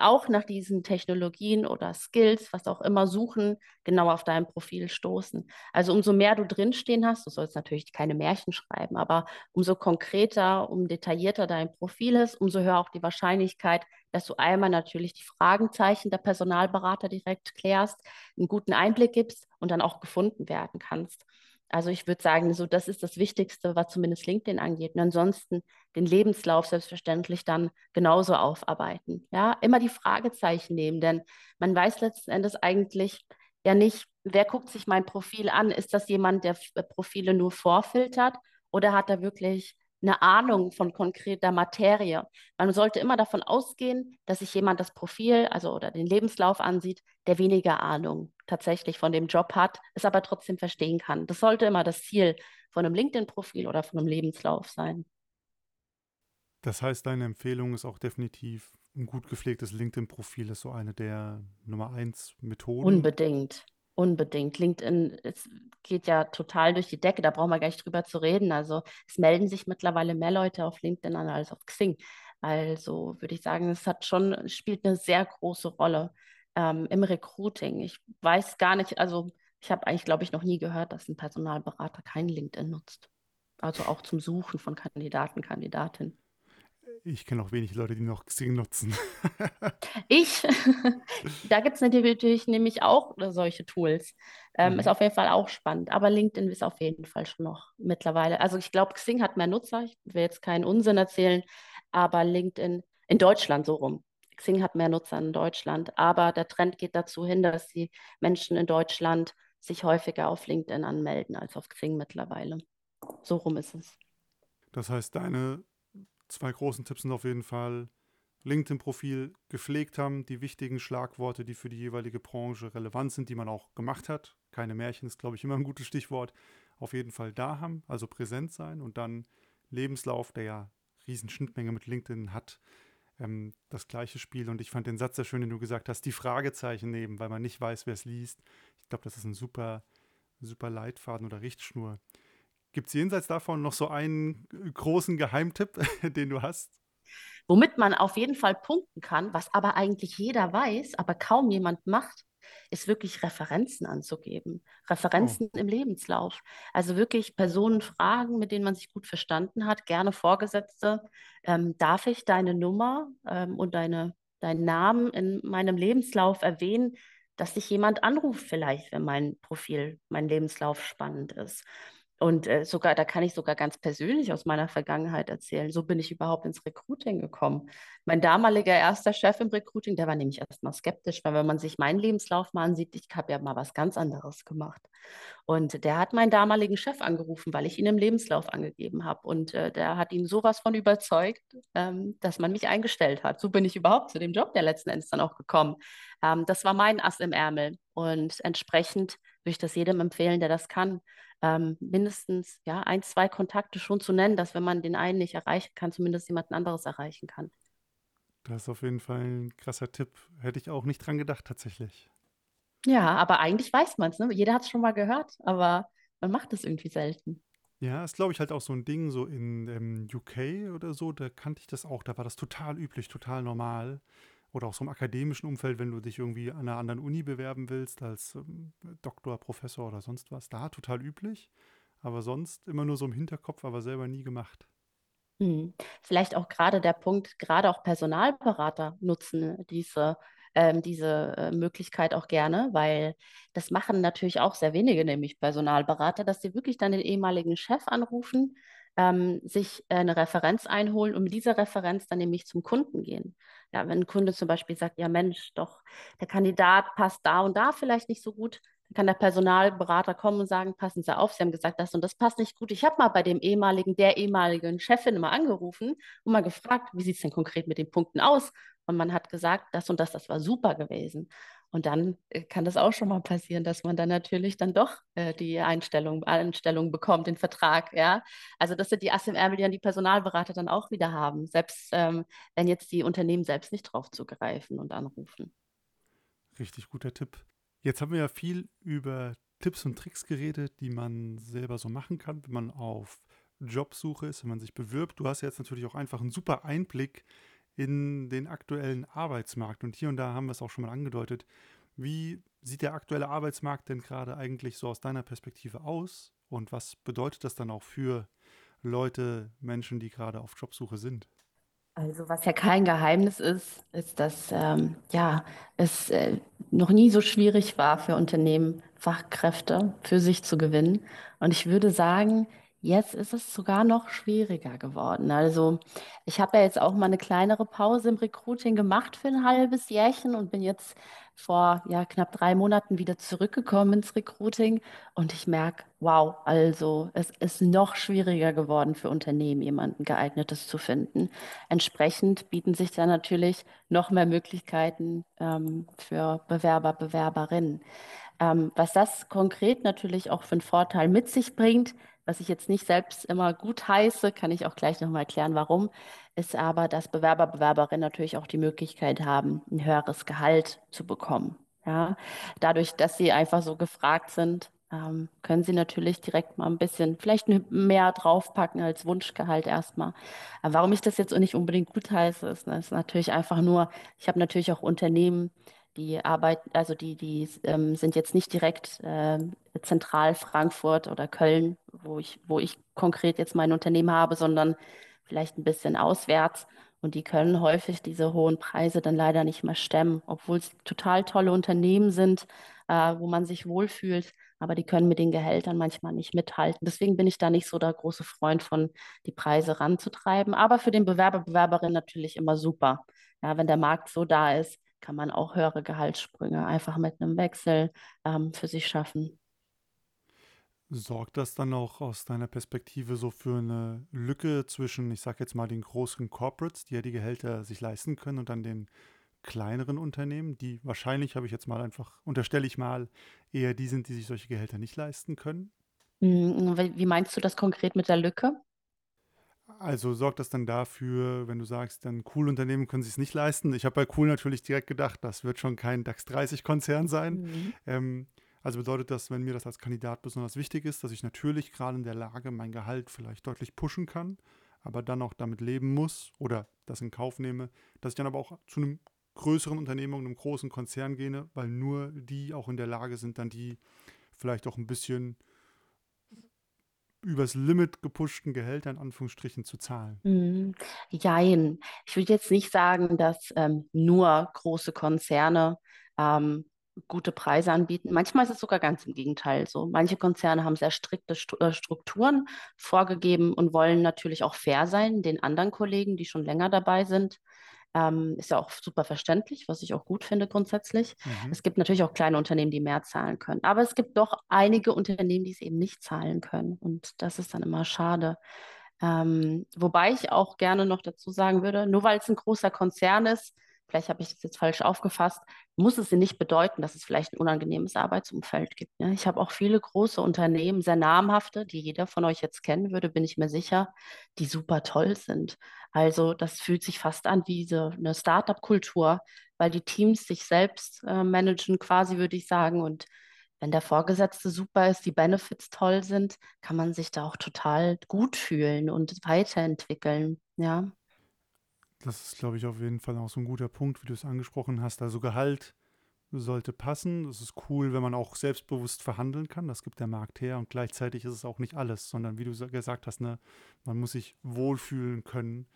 auch nach diesen Technologien oder Skills, was auch immer suchen, genau auf dein Profil stoßen. Also umso mehr du drinstehen hast, du sollst natürlich keine Märchen schreiben, aber umso konkreter, um detaillierter dein Profil ist, umso höher auch die Wahrscheinlichkeit, dass du einmal natürlich die Fragenzeichen der Personalberater direkt klärst, einen guten Einblick gibst und dann auch gefunden werden kannst. Also ich würde sagen, so das ist das Wichtigste, was zumindest LinkedIn angeht. Und ansonsten den Lebenslauf selbstverständlich dann genauso aufarbeiten. Ja, immer die Fragezeichen nehmen, denn man weiß letzten Endes eigentlich ja nicht, wer guckt sich mein Profil an? Ist das jemand, der Profile nur vorfiltert oder hat er wirklich eine Ahnung von konkreter Materie. Man sollte immer davon ausgehen, dass sich jemand das Profil, also oder den Lebenslauf ansieht, der weniger Ahnung tatsächlich von dem Job hat, es aber trotzdem verstehen kann. Das sollte immer das Ziel von einem LinkedIn-Profil oder von einem Lebenslauf sein. Das heißt, deine Empfehlung ist auch definitiv ein gut gepflegtes LinkedIn-Profil ist so eine der Nummer eins Methoden. Unbedingt. Unbedingt. LinkedIn es geht ja total durch die Decke, da brauchen wir gar nicht drüber zu reden. Also es melden sich mittlerweile mehr Leute auf LinkedIn an als auf Xing. Also würde ich sagen, es hat schon, spielt eine sehr große Rolle ähm, im Recruiting. Ich weiß gar nicht, also ich habe eigentlich, glaube ich, noch nie gehört, dass ein Personalberater kein LinkedIn nutzt. Also auch zum Suchen von Kandidaten, Kandidatinnen. Ich kenne auch wenig Leute, die noch Xing nutzen. [laughs] ich, da gibt es natürlich nämlich auch solche Tools. Ähm, mhm. Ist auf jeden Fall auch spannend. Aber LinkedIn ist auf jeden Fall schon noch mittlerweile. Also ich glaube, Xing hat mehr Nutzer. Ich will jetzt keinen Unsinn erzählen, aber LinkedIn in Deutschland so rum. Xing hat mehr Nutzer in Deutschland. Aber der Trend geht dazu hin, dass die Menschen in Deutschland sich häufiger auf LinkedIn anmelden als auf Xing mittlerweile. So rum ist es. Das heißt, deine zwei großen Tipps sind auf jeden Fall LinkedIn-Profil gepflegt haben, die wichtigen Schlagworte, die für die jeweilige Branche relevant sind, die man auch gemacht hat. Keine Märchen ist, glaube ich, immer ein gutes Stichwort. Auf jeden Fall da haben, also präsent sein und dann Lebenslauf, der ja riesen Schnittmenge mit LinkedIn hat, ähm, das gleiche Spiel. Und ich fand den Satz sehr schön, den du gesagt hast, die Fragezeichen nehmen, weil man nicht weiß, wer es liest. Ich glaube, das ist ein super, super Leitfaden oder Richtschnur. Gibt es jenseits davon noch so einen großen Geheimtipp, [laughs] den du hast? Womit man auf jeden Fall punkten kann, was aber eigentlich jeder weiß, aber kaum jemand macht, ist wirklich Referenzen anzugeben. Referenzen oh. im Lebenslauf. Also wirklich Personen fragen, mit denen man sich gut verstanden hat, gerne Vorgesetzte. Ähm, darf ich deine Nummer ähm, und deine, deinen Namen in meinem Lebenslauf erwähnen, dass sich jemand anruft vielleicht, wenn mein Profil, mein Lebenslauf spannend ist. Und äh, sogar, da kann ich sogar ganz persönlich aus meiner Vergangenheit erzählen. So bin ich überhaupt ins Recruiting gekommen. Mein damaliger erster Chef im Recruiting, der war nämlich erstmal skeptisch, weil wenn man sich meinen Lebenslauf mal ansieht, ich habe ja mal was ganz anderes gemacht. Und der hat meinen damaligen Chef angerufen, weil ich ihn im Lebenslauf angegeben habe. Und äh, der hat ihn sowas von überzeugt, ähm, dass man mich eingestellt hat. So bin ich überhaupt zu dem Job der letzten Endes dann auch gekommen. Ähm, das war mein Ass im Ärmel. Und entsprechend würde ich das jedem empfehlen, der das kann ähm, mindestens ja, ein, zwei Kontakte schon zu nennen, dass wenn man den einen nicht erreichen kann, zumindest jemand anderes erreichen kann. Das ist auf jeden Fall ein krasser Tipp. Hätte ich auch nicht dran gedacht, tatsächlich. Ja, aber eigentlich weiß man es. Ne? Jeder hat es schon mal gehört, aber man macht es irgendwie selten. Ja, ist, glaube ich, halt auch so ein Ding, so in ähm, UK oder so, da kannte ich das auch. Da war das total üblich, total normal oder auch so im akademischen Umfeld, wenn du dich irgendwie an einer anderen Uni bewerben willst, als ähm, Doktor, Professor oder sonst was, da total üblich. Aber sonst immer nur so im Hinterkopf, aber selber nie gemacht. Hm. Vielleicht auch gerade der Punkt, gerade auch Personalberater nutzen diese ähm, diese äh, Möglichkeit auch gerne, weil das machen natürlich auch sehr wenige, nämlich Personalberater, dass sie wirklich dann den ehemaligen Chef anrufen, ähm, sich eine Referenz einholen und mit dieser Referenz dann nämlich zum Kunden gehen. Ja, wenn ein Kunde zum Beispiel sagt, ja Mensch, doch, der Kandidat passt da und da vielleicht nicht so gut, dann kann der Personalberater kommen und sagen, passen Sie auf, Sie haben gesagt, das und das passt nicht gut. Ich habe mal bei dem ehemaligen, der ehemaligen Chefin mal angerufen und mal gefragt, wie sieht es denn konkret mit den Punkten aus? Und man hat gesagt, das und das, das war super gewesen. Und dann äh, kann das auch schon mal passieren, dass man dann natürlich dann doch äh, die Einstellung, Einstellung bekommt, den Vertrag, ja. Also das sind die ASMR, die dann die Personalberater dann auch wieder haben, selbst ähm, wenn jetzt die Unternehmen selbst nicht drauf zugreifen und anrufen. Richtig guter Tipp. Jetzt haben wir ja viel über Tipps und Tricks geredet, die man selber so machen kann, wenn man auf Jobsuche ist, wenn man sich bewirbt. Du hast jetzt natürlich auch einfach einen super Einblick in den aktuellen Arbeitsmarkt. Und hier und da haben wir es auch schon mal angedeutet. Wie sieht der aktuelle Arbeitsmarkt denn gerade eigentlich so aus deiner Perspektive aus? Und was bedeutet das dann auch für Leute, Menschen, die gerade auf Jobsuche sind? Also was ja kein Geheimnis ist, ist, dass ähm, ja, es äh, noch nie so schwierig war für Unternehmen, Fachkräfte für sich zu gewinnen. Und ich würde sagen, Jetzt ist es sogar noch schwieriger geworden. Also ich habe ja jetzt auch mal eine kleinere Pause im Recruiting gemacht für ein halbes Jährchen und bin jetzt vor ja, knapp drei Monaten wieder zurückgekommen ins Recruiting und ich merke, wow, also es ist noch schwieriger geworden für Unternehmen, jemanden geeignetes zu finden. Entsprechend bieten sich da natürlich noch mehr Möglichkeiten ähm, für Bewerber, Bewerberinnen. Ähm, was das konkret natürlich auch für einen Vorteil mit sich bringt, was ich jetzt nicht selbst immer gut heiße, kann ich auch gleich nochmal erklären, warum, ist aber, dass Bewerber, Bewerberinnen natürlich auch die Möglichkeit haben, ein höheres Gehalt zu bekommen. Ja, dadurch, dass sie einfach so gefragt sind, ähm, können sie natürlich direkt mal ein bisschen, vielleicht mehr draufpacken als Wunschgehalt erstmal. Warum ich das jetzt nicht unbedingt gut heiße, ist, ist natürlich einfach nur, ich habe natürlich auch Unternehmen, die arbeiten, also die, die ähm, sind jetzt nicht direkt äh, zentral Frankfurt oder Köln, wo ich, wo ich konkret jetzt mein Unternehmen habe, sondern vielleicht ein bisschen auswärts. Und die können häufig diese hohen Preise dann leider nicht mehr stemmen, obwohl es total tolle Unternehmen sind, äh, wo man sich wohlfühlt. Aber die können mit den Gehältern manchmal nicht mithalten. Deswegen bin ich da nicht so der große Freund von, die Preise ranzutreiben. Aber für den Bewerber, Bewerberin natürlich immer super. Ja, wenn der Markt so da ist, kann man auch höhere Gehaltssprünge einfach mit einem Wechsel ähm, für sich schaffen. Sorgt das dann auch aus deiner Perspektive so für eine Lücke zwischen, ich sage jetzt mal, den großen Corporates, die ja die Gehälter sich leisten können, und dann den kleineren Unternehmen, die wahrscheinlich, habe ich jetzt mal einfach, unterstelle ich mal, eher die sind, die sich solche Gehälter nicht leisten können? Hm, wie meinst du das konkret mit der Lücke? Also sorgt das dann dafür, wenn du sagst, dann Cool-Unternehmen können sich es nicht leisten. Ich habe bei Cool natürlich direkt gedacht, das wird schon kein DAX 30-Konzern sein. Mhm. Ähm, also bedeutet das, wenn mir das als Kandidat besonders wichtig ist, dass ich natürlich gerade in der Lage mein Gehalt vielleicht deutlich pushen kann, aber dann auch damit leben muss oder das in Kauf nehme, dass ich dann aber auch zu einem größeren Unternehmen, einem großen Konzern gehe, weil nur die auch in der Lage sind, dann die vielleicht auch ein bisschen übers Limit gepushten Gehälter in Anführungsstrichen zu zahlen? Mhm. Jein. Ich würde jetzt nicht sagen, dass ähm, nur große Konzerne ähm, gute Preise anbieten. Manchmal ist es sogar ganz im Gegenteil so. Manche Konzerne haben sehr strikte äh, Strukturen vorgegeben und wollen natürlich auch fair sein den anderen Kollegen, die schon länger dabei sind. Ähm, ist ja auch super verständlich, was ich auch gut finde grundsätzlich. Mhm. Es gibt natürlich auch kleine Unternehmen, die mehr zahlen können. Aber es gibt doch einige Unternehmen, die es eben nicht zahlen können. Und das ist dann immer schade. Ähm, wobei ich auch gerne noch dazu sagen würde, nur weil es ein großer Konzern ist, vielleicht habe ich das jetzt falsch aufgefasst, muss es nicht bedeuten, dass es vielleicht ein unangenehmes Arbeitsumfeld gibt. Ne? Ich habe auch viele große Unternehmen, sehr namhafte, die jeder von euch jetzt kennen würde, bin ich mir sicher, die super toll sind. Also das fühlt sich fast an wie so eine Startup-Kultur, weil die Teams sich selbst äh, managen, quasi würde ich sagen. Und wenn der Vorgesetzte super ist, die Benefits toll sind, kann man sich da auch total gut fühlen und weiterentwickeln. Ja. Das ist, glaube ich, auf jeden Fall auch so ein guter Punkt, wie du es angesprochen hast. Also Gehalt sollte passen. Es ist cool, wenn man auch selbstbewusst verhandeln kann. Das gibt der Markt her. Und gleichzeitig ist es auch nicht alles, sondern wie du gesagt hast, ne, man muss sich wohlfühlen können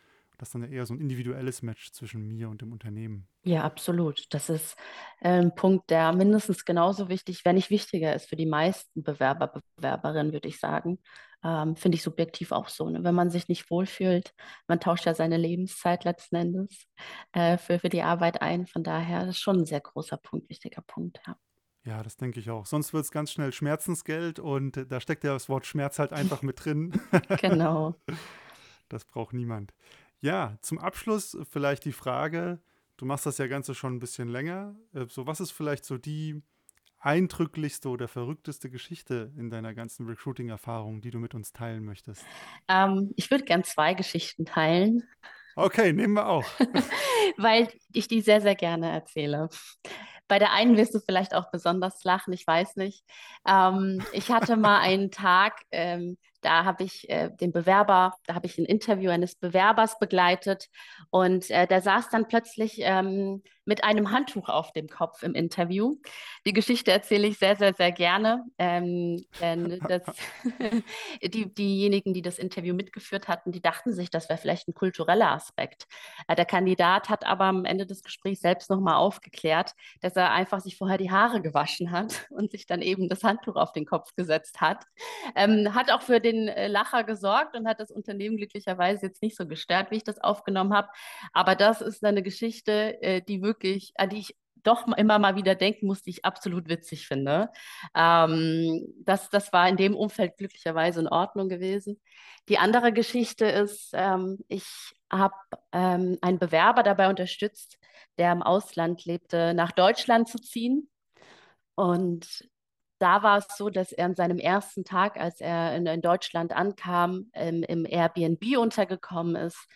das ist dann eher so ein individuelles Match zwischen mir und dem Unternehmen. Ja, absolut. Das ist ein Punkt, der mindestens genauso wichtig, wenn nicht wichtiger ist für die meisten Bewerber, Bewerberinnen, würde ich sagen. Ähm, Finde ich subjektiv auch so. Ne? Wenn man sich nicht wohlfühlt, man tauscht ja seine Lebenszeit letzten Endes äh, für, für die Arbeit ein. Von daher das ist schon ein sehr großer Punkt, wichtiger Punkt, ja. Ja, das denke ich auch. Sonst wird es ganz schnell Schmerzensgeld und äh, da steckt ja das Wort Schmerz halt einfach mit drin. [laughs] genau. [laughs] Das braucht niemand. Ja, zum Abschluss vielleicht die Frage, du machst das ja Ganze schon ein bisschen länger. Äh, so, was ist vielleicht so die eindrücklichste oder verrückteste Geschichte in deiner ganzen Recruiting-Erfahrung, die du mit uns teilen möchtest? Ähm, ich würde gern zwei Geschichten teilen. Okay, nehmen wir auch. [laughs] Weil ich die sehr, sehr gerne erzähle. Bei der einen wirst du vielleicht auch besonders lachen, ich weiß nicht. Ähm, ich hatte mal einen Tag, ähm, da habe ich äh, den Bewerber, da habe ich ein Interview eines Bewerbers begleitet und äh, der saß dann plötzlich ähm, mit einem Handtuch auf dem Kopf im Interview. Die Geschichte erzähle ich sehr, sehr, sehr gerne, ähm, denn [laughs] das, [laughs] die, diejenigen, die das Interview mitgeführt hatten, die dachten sich, das wäre vielleicht ein kultureller Aspekt. Äh, der Kandidat hat aber am Ende des Gesprächs selbst nochmal aufgeklärt, dass er einfach sich vorher die Haare gewaschen hat [laughs] und sich dann eben das Handtuch auf den Kopf gesetzt hat. Ähm, hat auch für den den äh, Lacher gesorgt und hat das Unternehmen glücklicherweise jetzt nicht so gestört, wie ich das aufgenommen habe. Aber das ist eine Geschichte, äh, die wirklich, an die ich doch immer mal wieder denken muss, die ich absolut witzig finde. Ähm, das, das war in dem Umfeld glücklicherweise in Ordnung gewesen. Die andere Geschichte ist, ähm, ich habe ähm, einen Bewerber dabei unterstützt, der im Ausland lebte, nach Deutschland zu ziehen. Und da war es so, dass er an seinem ersten Tag, als er in, in Deutschland ankam, ähm, im Airbnb untergekommen ist.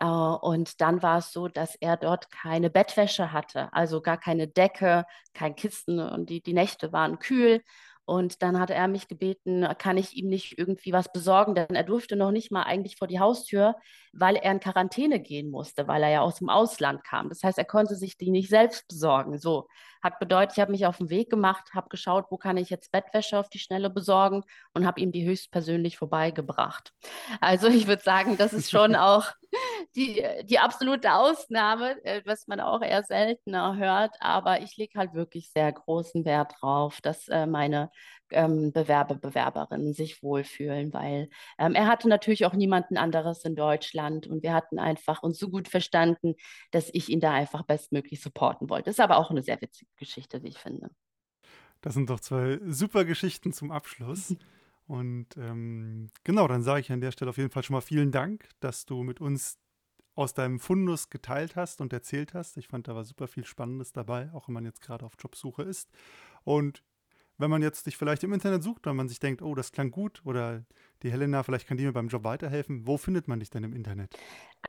Äh, und dann war es so, dass er dort keine Bettwäsche hatte, also gar keine Decke, kein Kissen und die, die Nächte waren kühl. Und dann hat er mich gebeten, kann ich ihm nicht irgendwie was besorgen, denn er durfte noch nicht mal eigentlich vor die Haustür, weil er in Quarantäne gehen musste, weil er ja aus dem Ausland kam. Das heißt, er konnte sich die nicht selbst besorgen. So hat bedeutet, ich habe mich auf den Weg gemacht, habe geschaut, wo kann ich jetzt Bettwäsche auf die Schnelle besorgen und habe ihm die höchstpersönlich vorbeigebracht. Also ich würde sagen, das ist schon [laughs] auch [laughs] die, die absolute Ausnahme, äh, was man auch eher seltener hört. Aber ich lege halt wirklich sehr großen Wert drauf, dass äh, meine ähm, Bewerber, Bewerberinnen sich wohlfühlen, weil ähm, er hatte natürlich auch niemanden anderes in Deutschland und wir hatten einfach uns so gut verstanden, dass ich ihn da einfach bestmöglich supporten wollte. Ist aber auch eine sehr witzige Geschichte, wie ich finde. Das sind doch zwei super Geschichten zum Abschluss. [laughs] Und ähm, genau, dann sage ich an der Stelle auf jeden Fall schon mal vielen Dank, dass du mit uns aus deinem Fundus geteilt hast und erzählt hast. Ich fand, da war super viel Spannendes dabei, auch wenn man jetzt gerade auf Jobsuche ist. Und wenn man jetzt dich vielleicht im Internet sucht, wenn man sich denkt, oh, das klang gut oder die Helena, vielleicht kann die mir beim Job weiterhelfen. Wo findet man dich denn im Internet?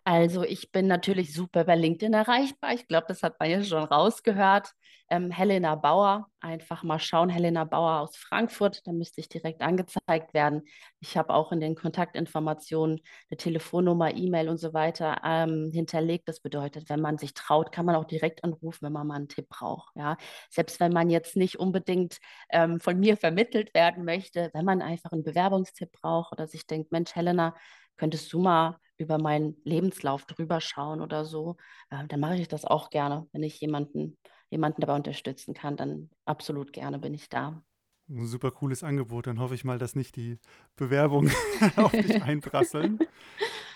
Also ich bin natürlich super bei LinkedIn erreichbar. Ich glaube, das hat man ja schon rausgehört. Ähm, Helena Bauer, einfach mal schauen, Helena Bauer aus Frankfurt, da müsste ich direkt angezeigt werden. Ich habe auch in den Kontaktinformationen eine Telefonnummer, E-Mail und so weiter ähm, hinterlegt. Das bedeutet, wenn man sich traut, kann man auch direkt anrufen, wenn man mal einen Tipp braucht. Ja? Selbst wenn man jetzt nicht unbedingt ähm, von mir vermittelt werden möchte, wenn man einfach einen Bewerbungstipp braucht oder sich denkt, Mensch, Helena, könntest du mal über meinen Lebenslauf drüber schauen oder so, äh, dann mache ich das auch gerne. Wenn ich jemanden, jemanden dabei unterstützen kann, dann absolut gerne bin ich da. Ein super cooles Angebot. Dann hoffe ich mal, dass nicht die Bewerbungen [laughs] auf dich [laughs] einprasseln.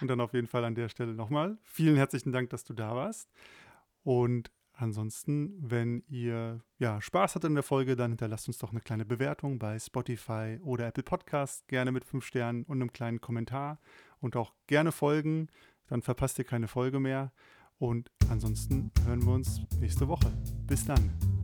Und dann auf jeden Fall an der Stelle nochmal vielen herzlichen Dank, dass du da warst. Und Ansonsten, wenn ihr ja, Spaß hattet in der Folge, dann hinterlasst uns doch eine kleine Bewertung bei Spotify oder Apple Podcasts, gerne mit fünf Sternen und einem kleinen Kommentar und auch gerne folgen, dann verpasst ihr keine Folge mehr. Und ansonsten hören wir uns nächste Woche. Bis dann.